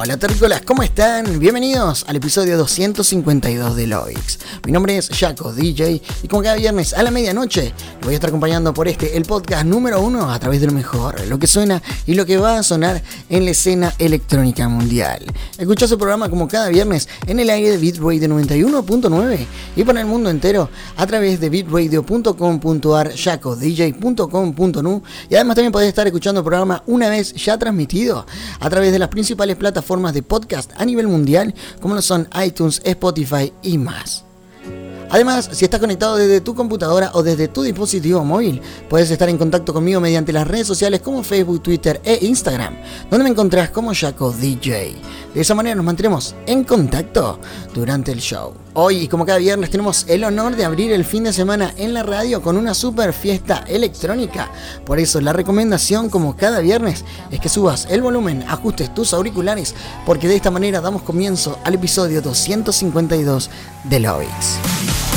Hola terrícolas, ¿cómo están? Bienvenidos al episodio 252 de Loix. Mi nombre es Jaco DJ y como cada viernes a la medianoche voy a estar acompañando por este, el podcast número uno a través de lo mejor, lo que suena y lo que va a sonar en la escena electrónica mundial. Escucha su programa como cada viernes en el aire de Bitrate 91.9 y para el mundo entero a través de bitradio.com.ar, jacodj.com.nu y además también podés estar escuchando el programa una vez ya transmitido a través de las principales plataformas de podcast a nivel mundial como lo son iTunes, Spotify y más. Además, si estás conectado desde tu computadora o desde tu dispositivo móvil, puedes estar en contacto conmigo mediante las redes sociales como Facebook, Twitter e Instagram, donde me encontrás como Jaco DJ. De esa manera nos mantendremos en contacto durante el show. Hoy, y como cada viernes, tenemos el honor de abrir el fin de semana en la radio con una super fiesta electrónica. Por eso, la recomendación, como cada viernes, es que subas el volumen, ajustes tus auriculares, porque de esta manera damos comienzo al episodio 252 de Lovix.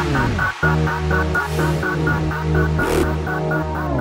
Thank you.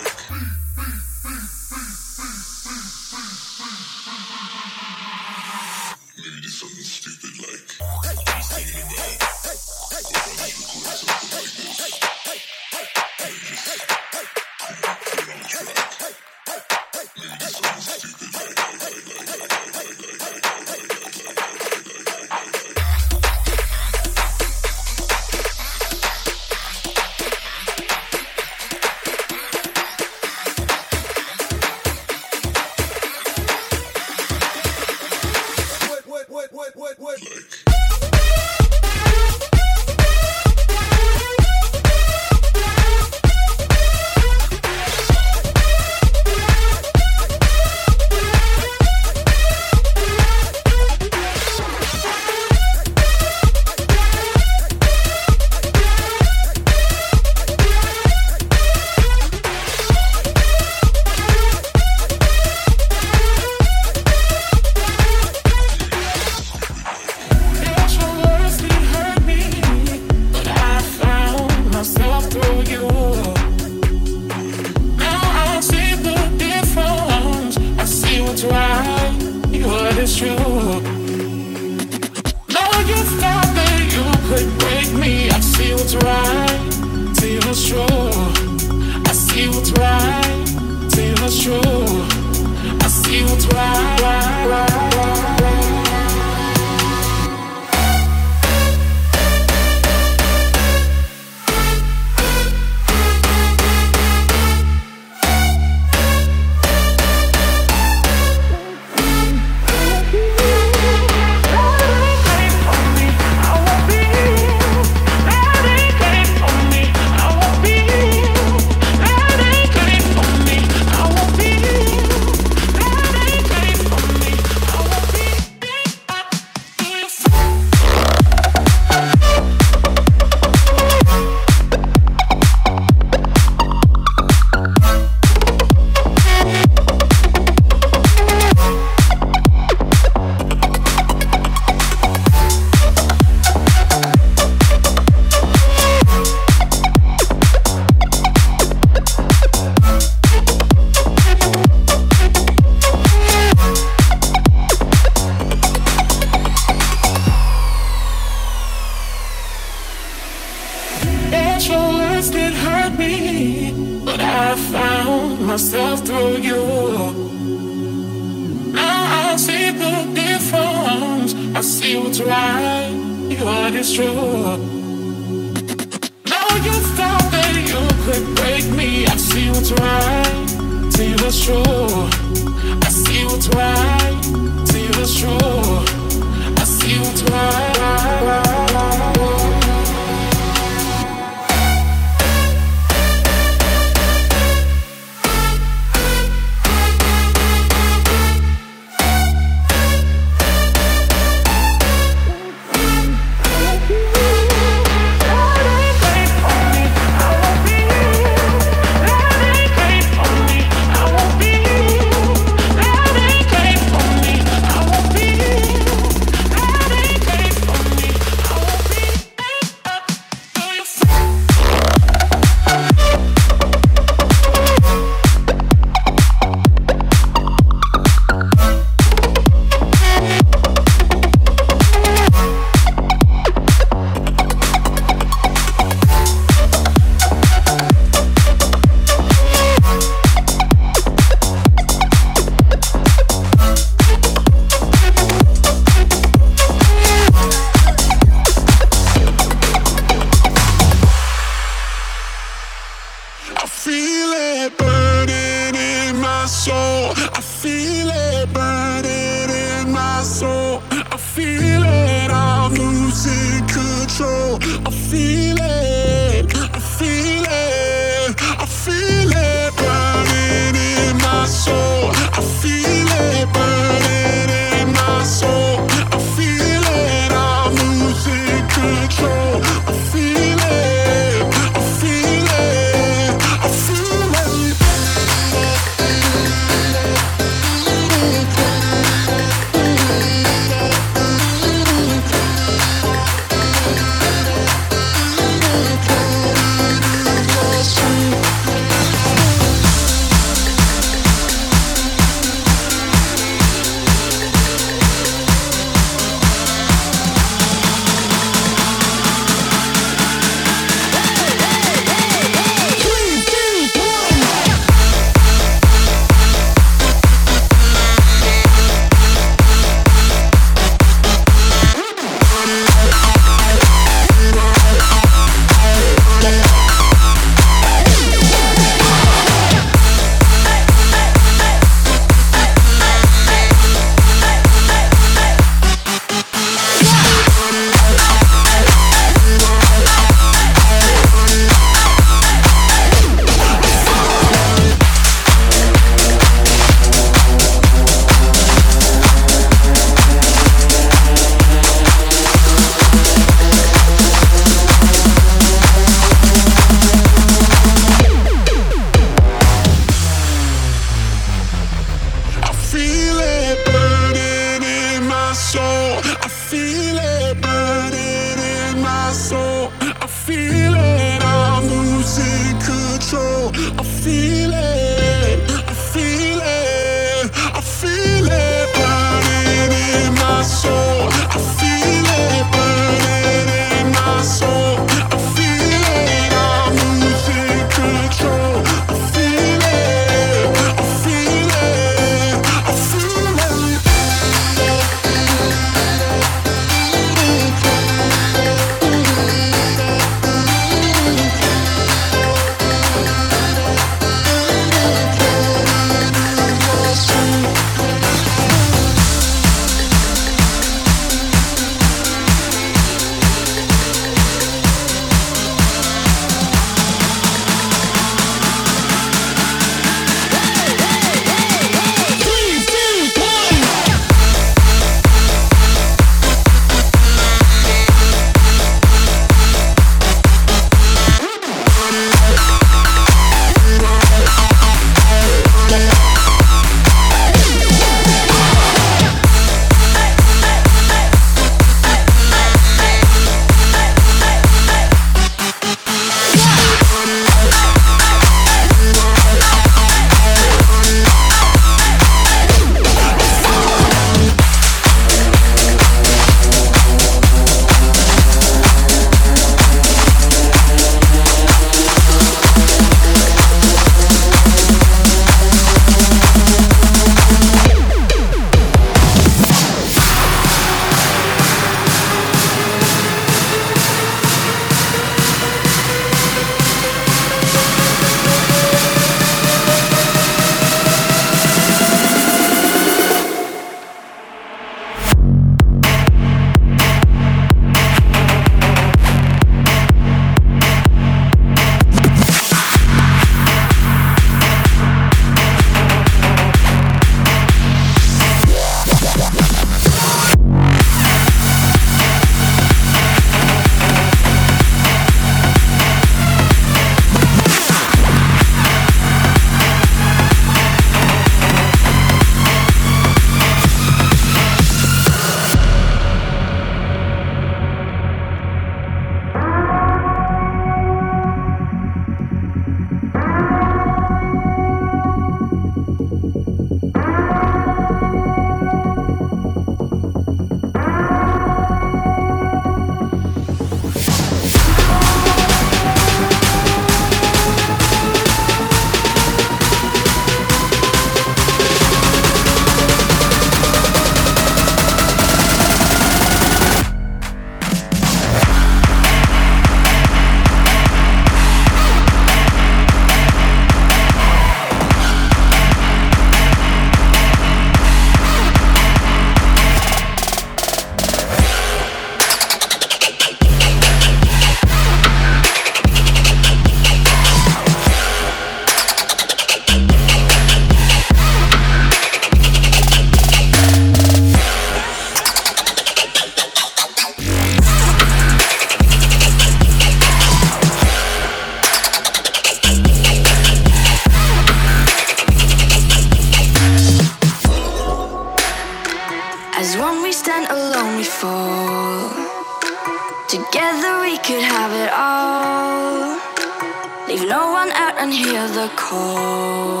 call.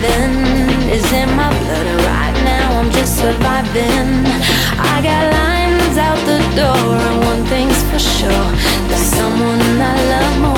surviving is in my blood, and right now I'm just surviving. I got lines out the door, and one thing's for sure: there's someone I love more.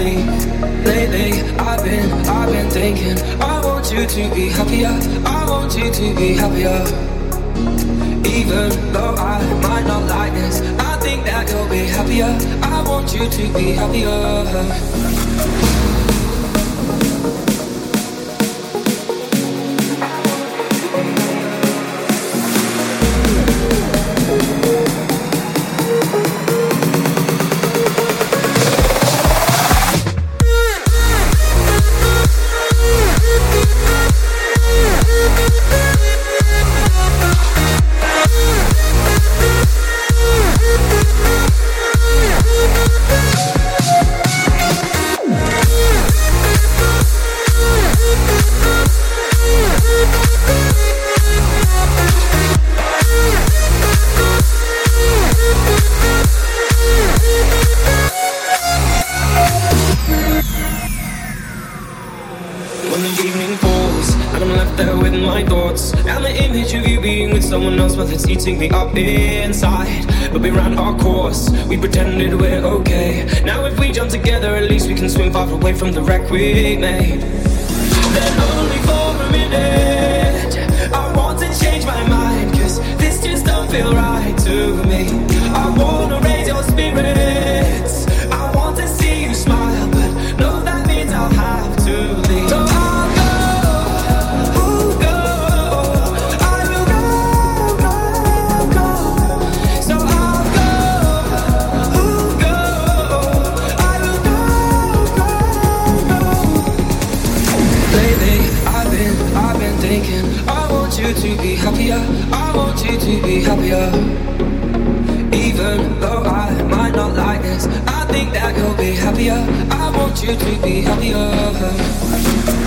Lately, I've been, I've been thinking, I want you to be happier. I want you to be happier. Even though I might not like this, I think that you'll be happier. I want you to be happier. Inside But we ran our course, we pretended we're okay. Now if we jump together, at least we can swim far away from the wreck we made. Then only for a minute I want to change my mind Cause this just don't feel right to me. I wanna raise your spirits Even though I might not like this I think that you'll be happier. I want you to be happier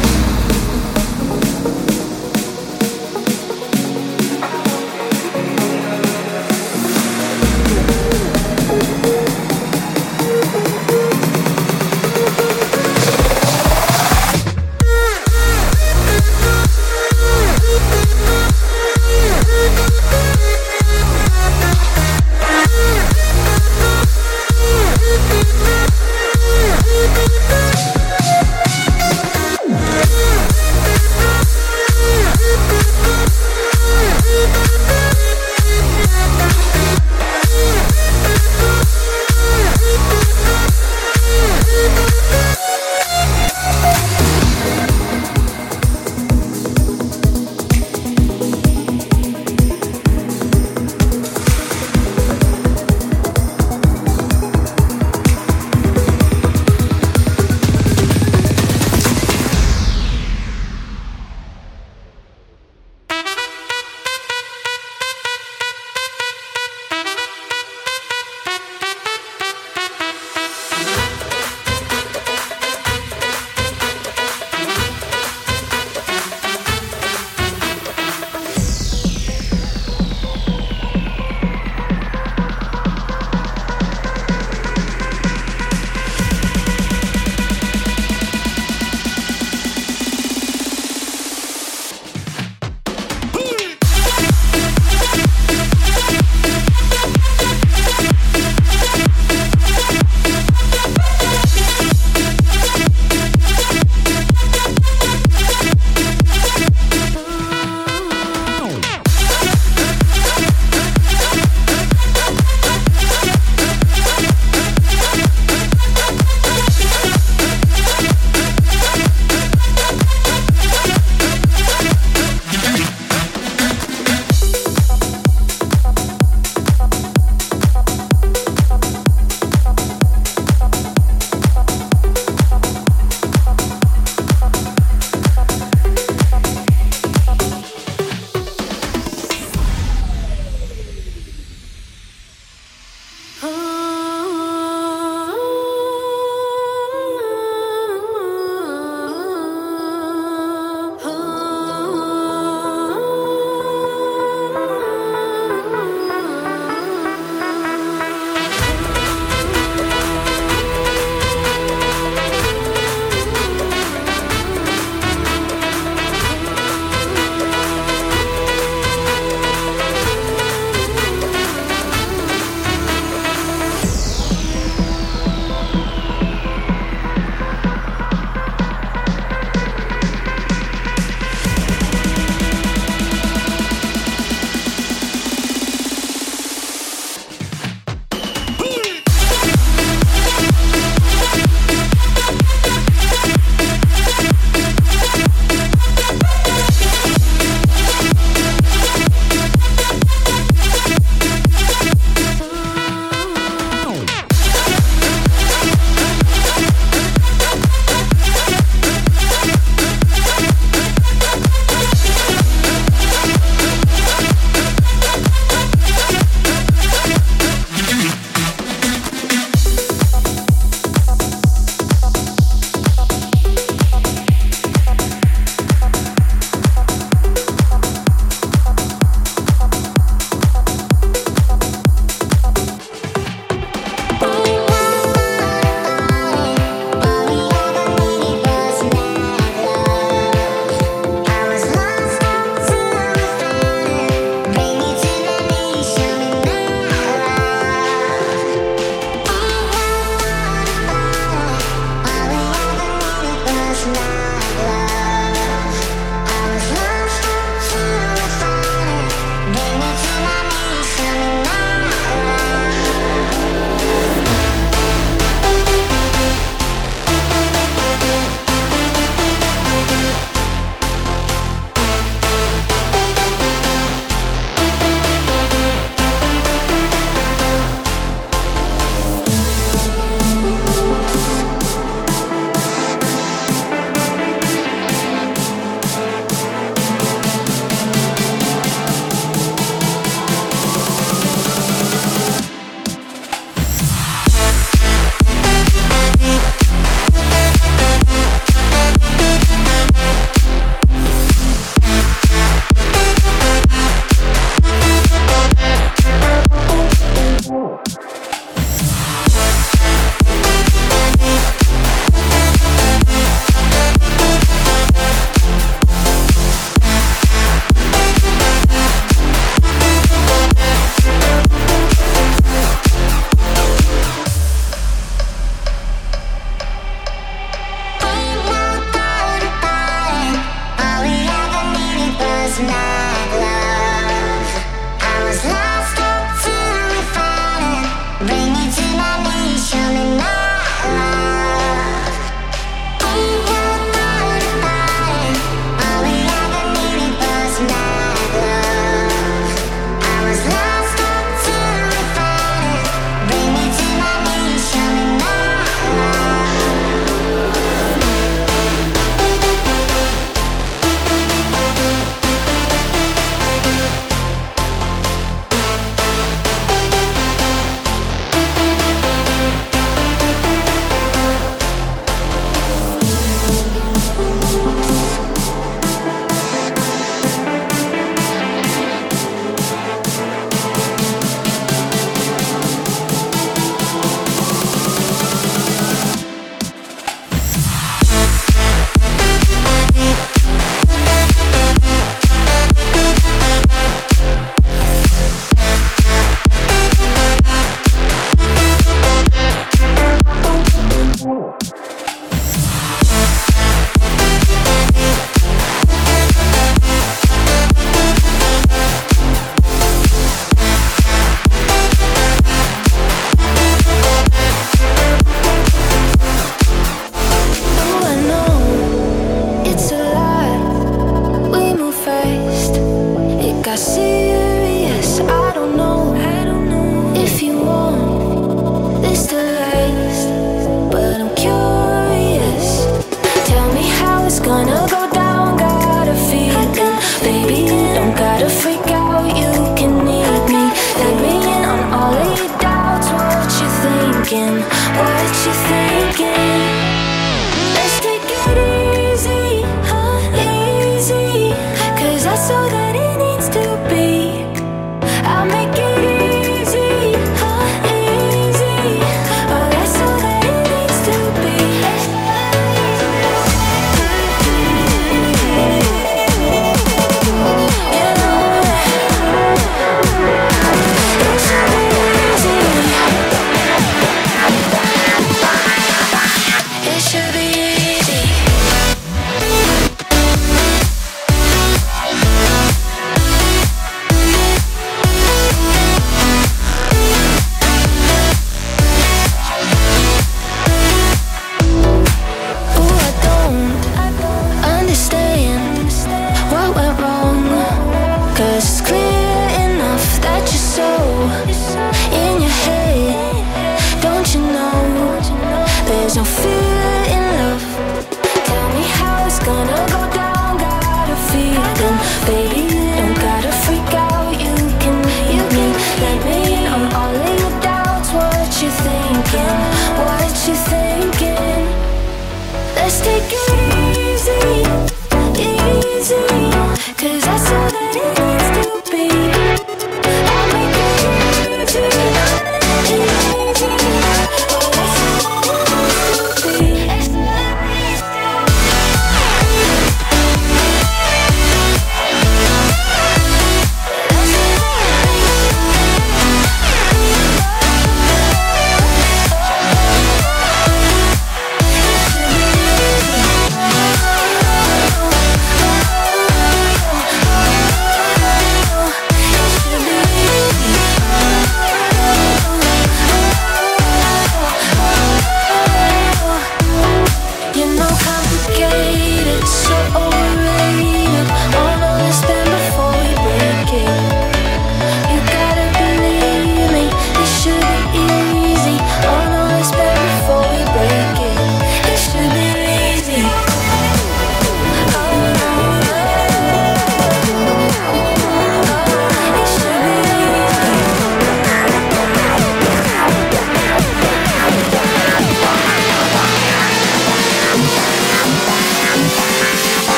do.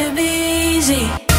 should be easy.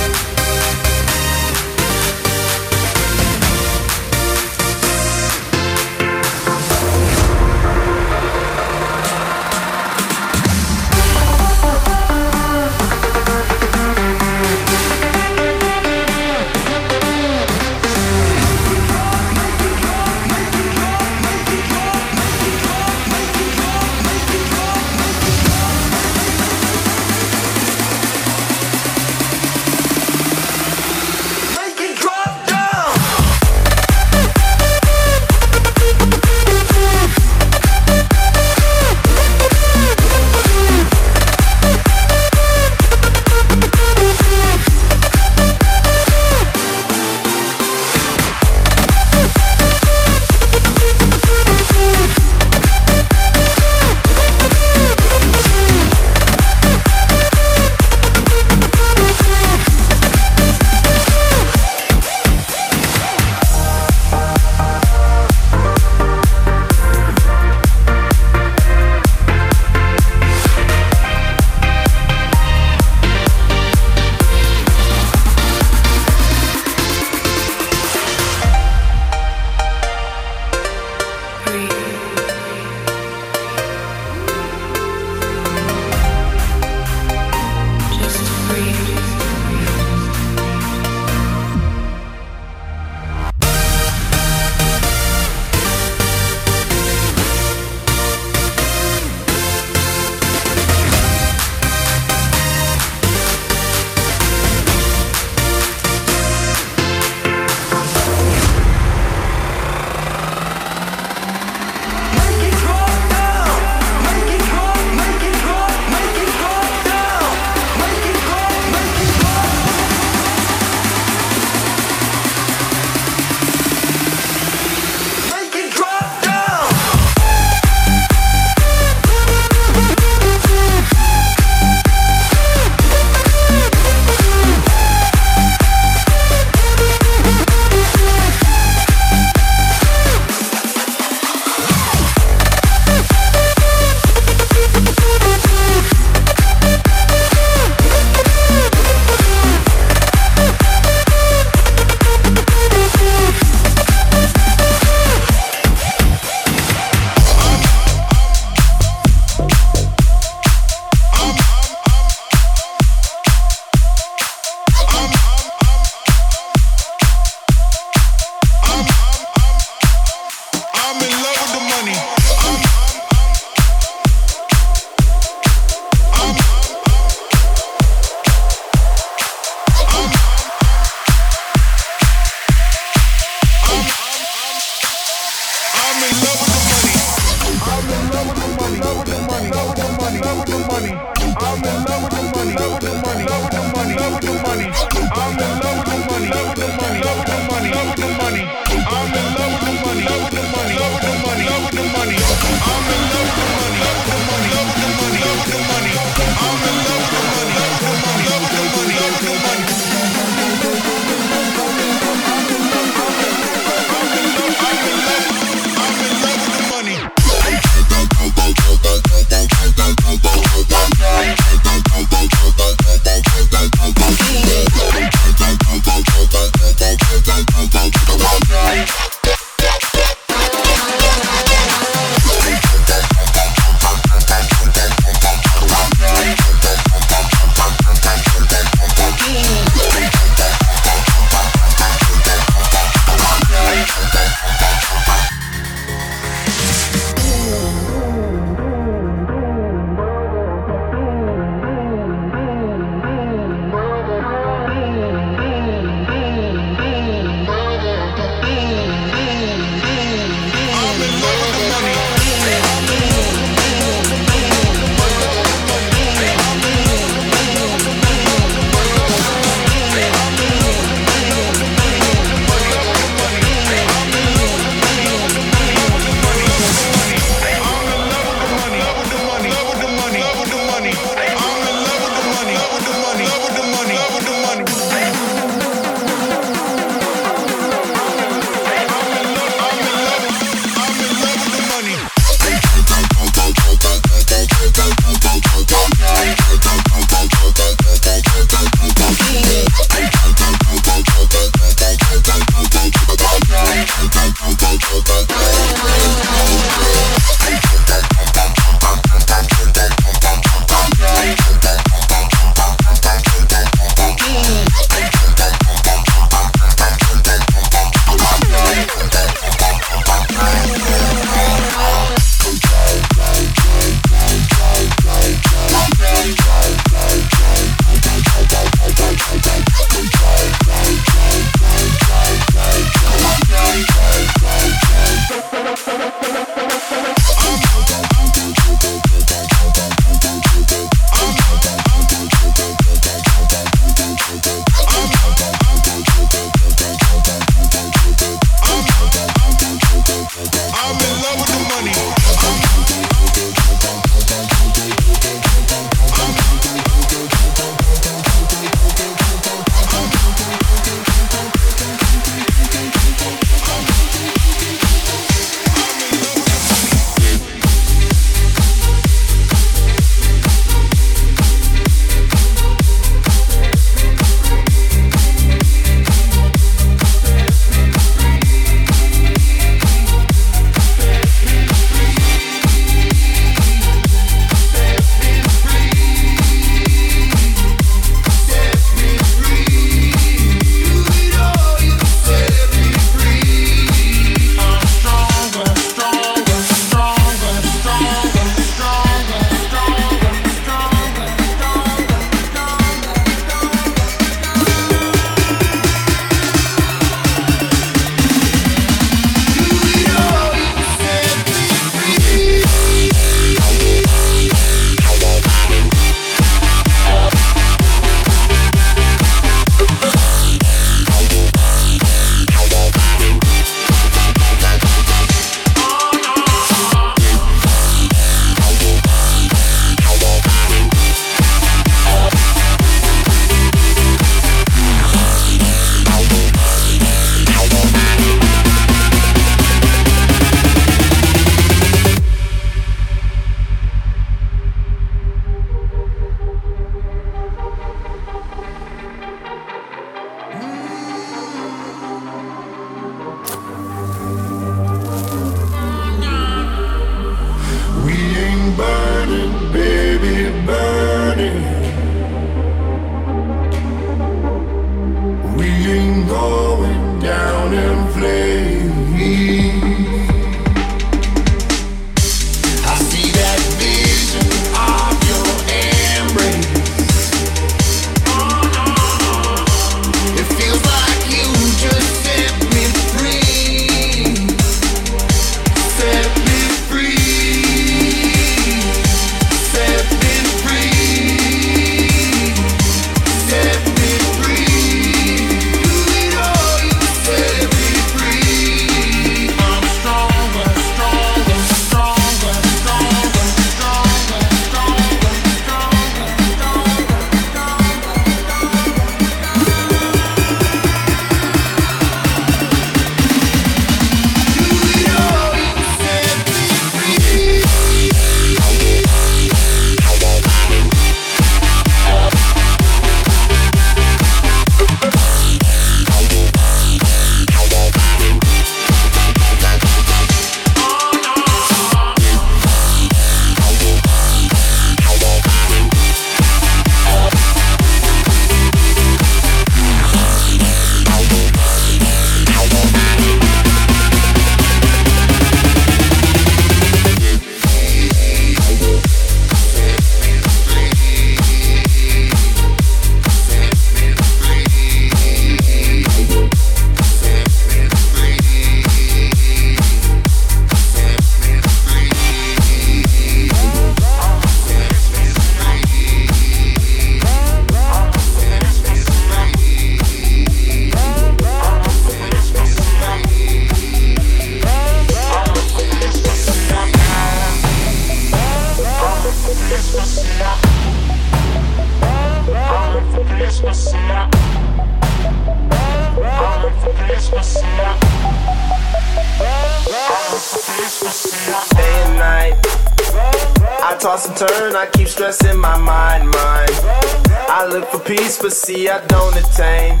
pussy I don't attain.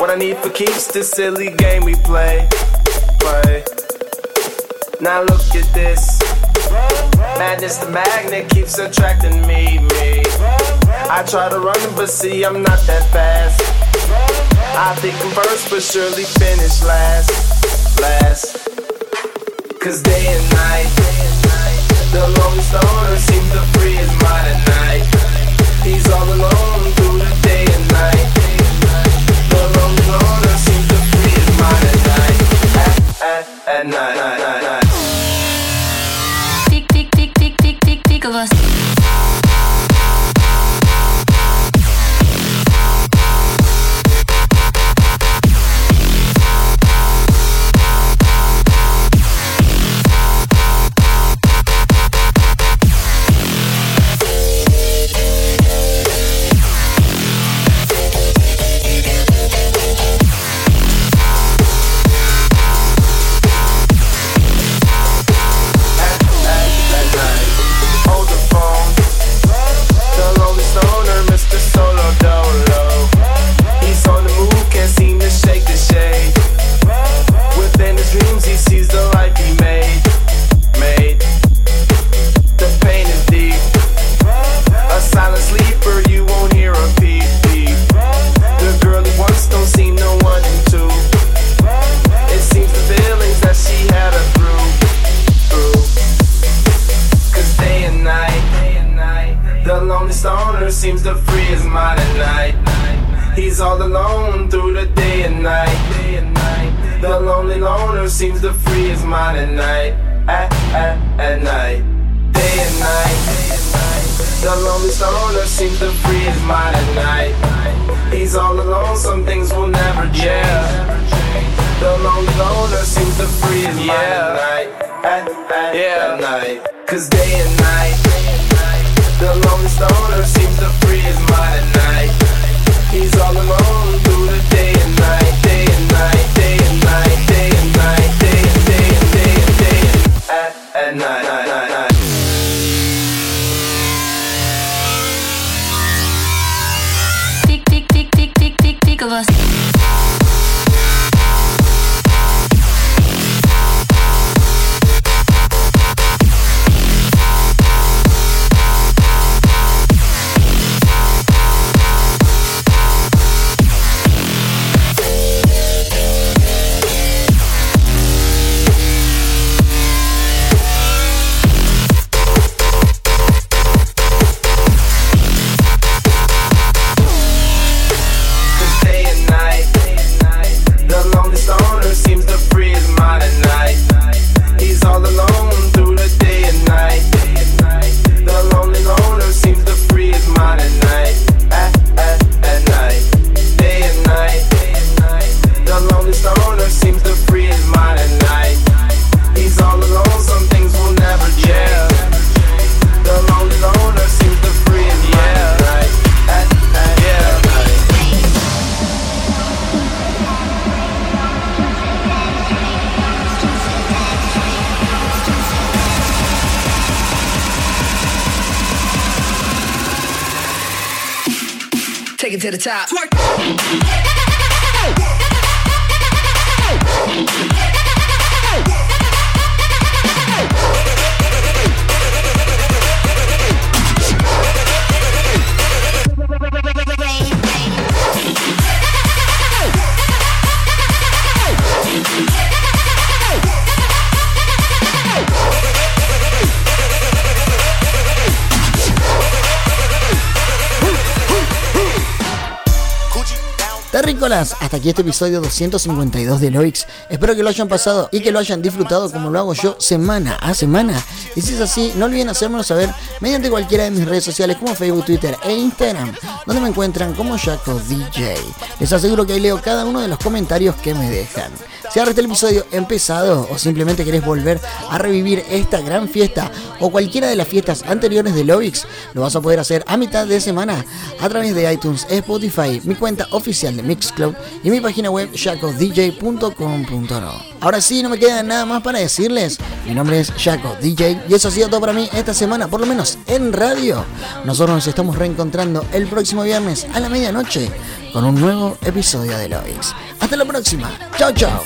What I need for keeps this silly game we play. Play. Now look at this. Madness the magnet keeps attracting me, me. I try to run, but see, I'm not that fast. I think I'm first, but surely finish last. Last. Cause day and night, the lonely stoner seems to free his mind at night. He's all alone through the day and night. The to mind at night. At, at, at night. aquí este episodio 252 de Loix. Espero que lo hayan pasado y que lo hayan disfrutado como lo hago yo semana a semana. Y si es así, no olviden hacérmelo saber mediante cualquiera de mis redes sociales como Facebook, Twitter e Instagram, donde me encuentran como Jaco DJ. Les aseguro que ahí leo cada uno de los comentarios que me dejan. Si agarraste el episodio empezado o simplemente querés volver a revivir esta gran fiesta o cualquiera de las fiestas anteriores de Lovix, lo vas a poder hacer a mitad de semana a través de iTunes, Spotify, mi cuenta oficial de Mixcloud y mi página web jacodj.com.no. Ahora sí, no me queda nada más para decirles. Mi nombre es Jaco DJ y eso ha sido todo para mí esta semana, por lo menos en radio. Nosotros nos estamos reencontrando el próximo viernes a la medianoche con un nuevo episodio de Lovix. Hasta la próxima. Chao, chao.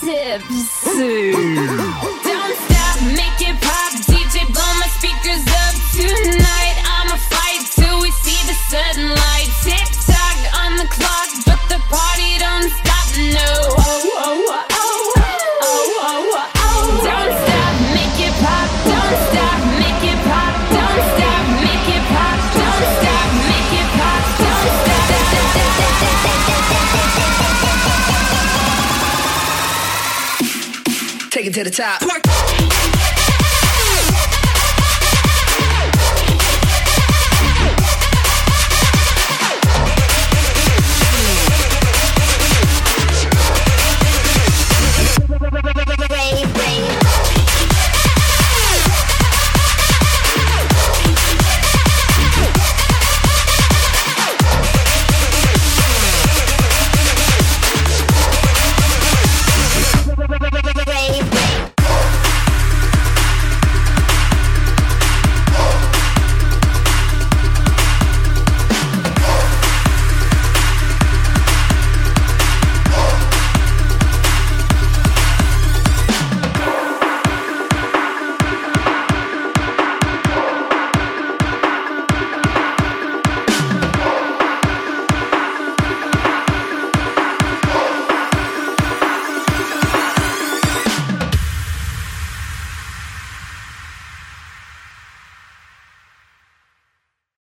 Top.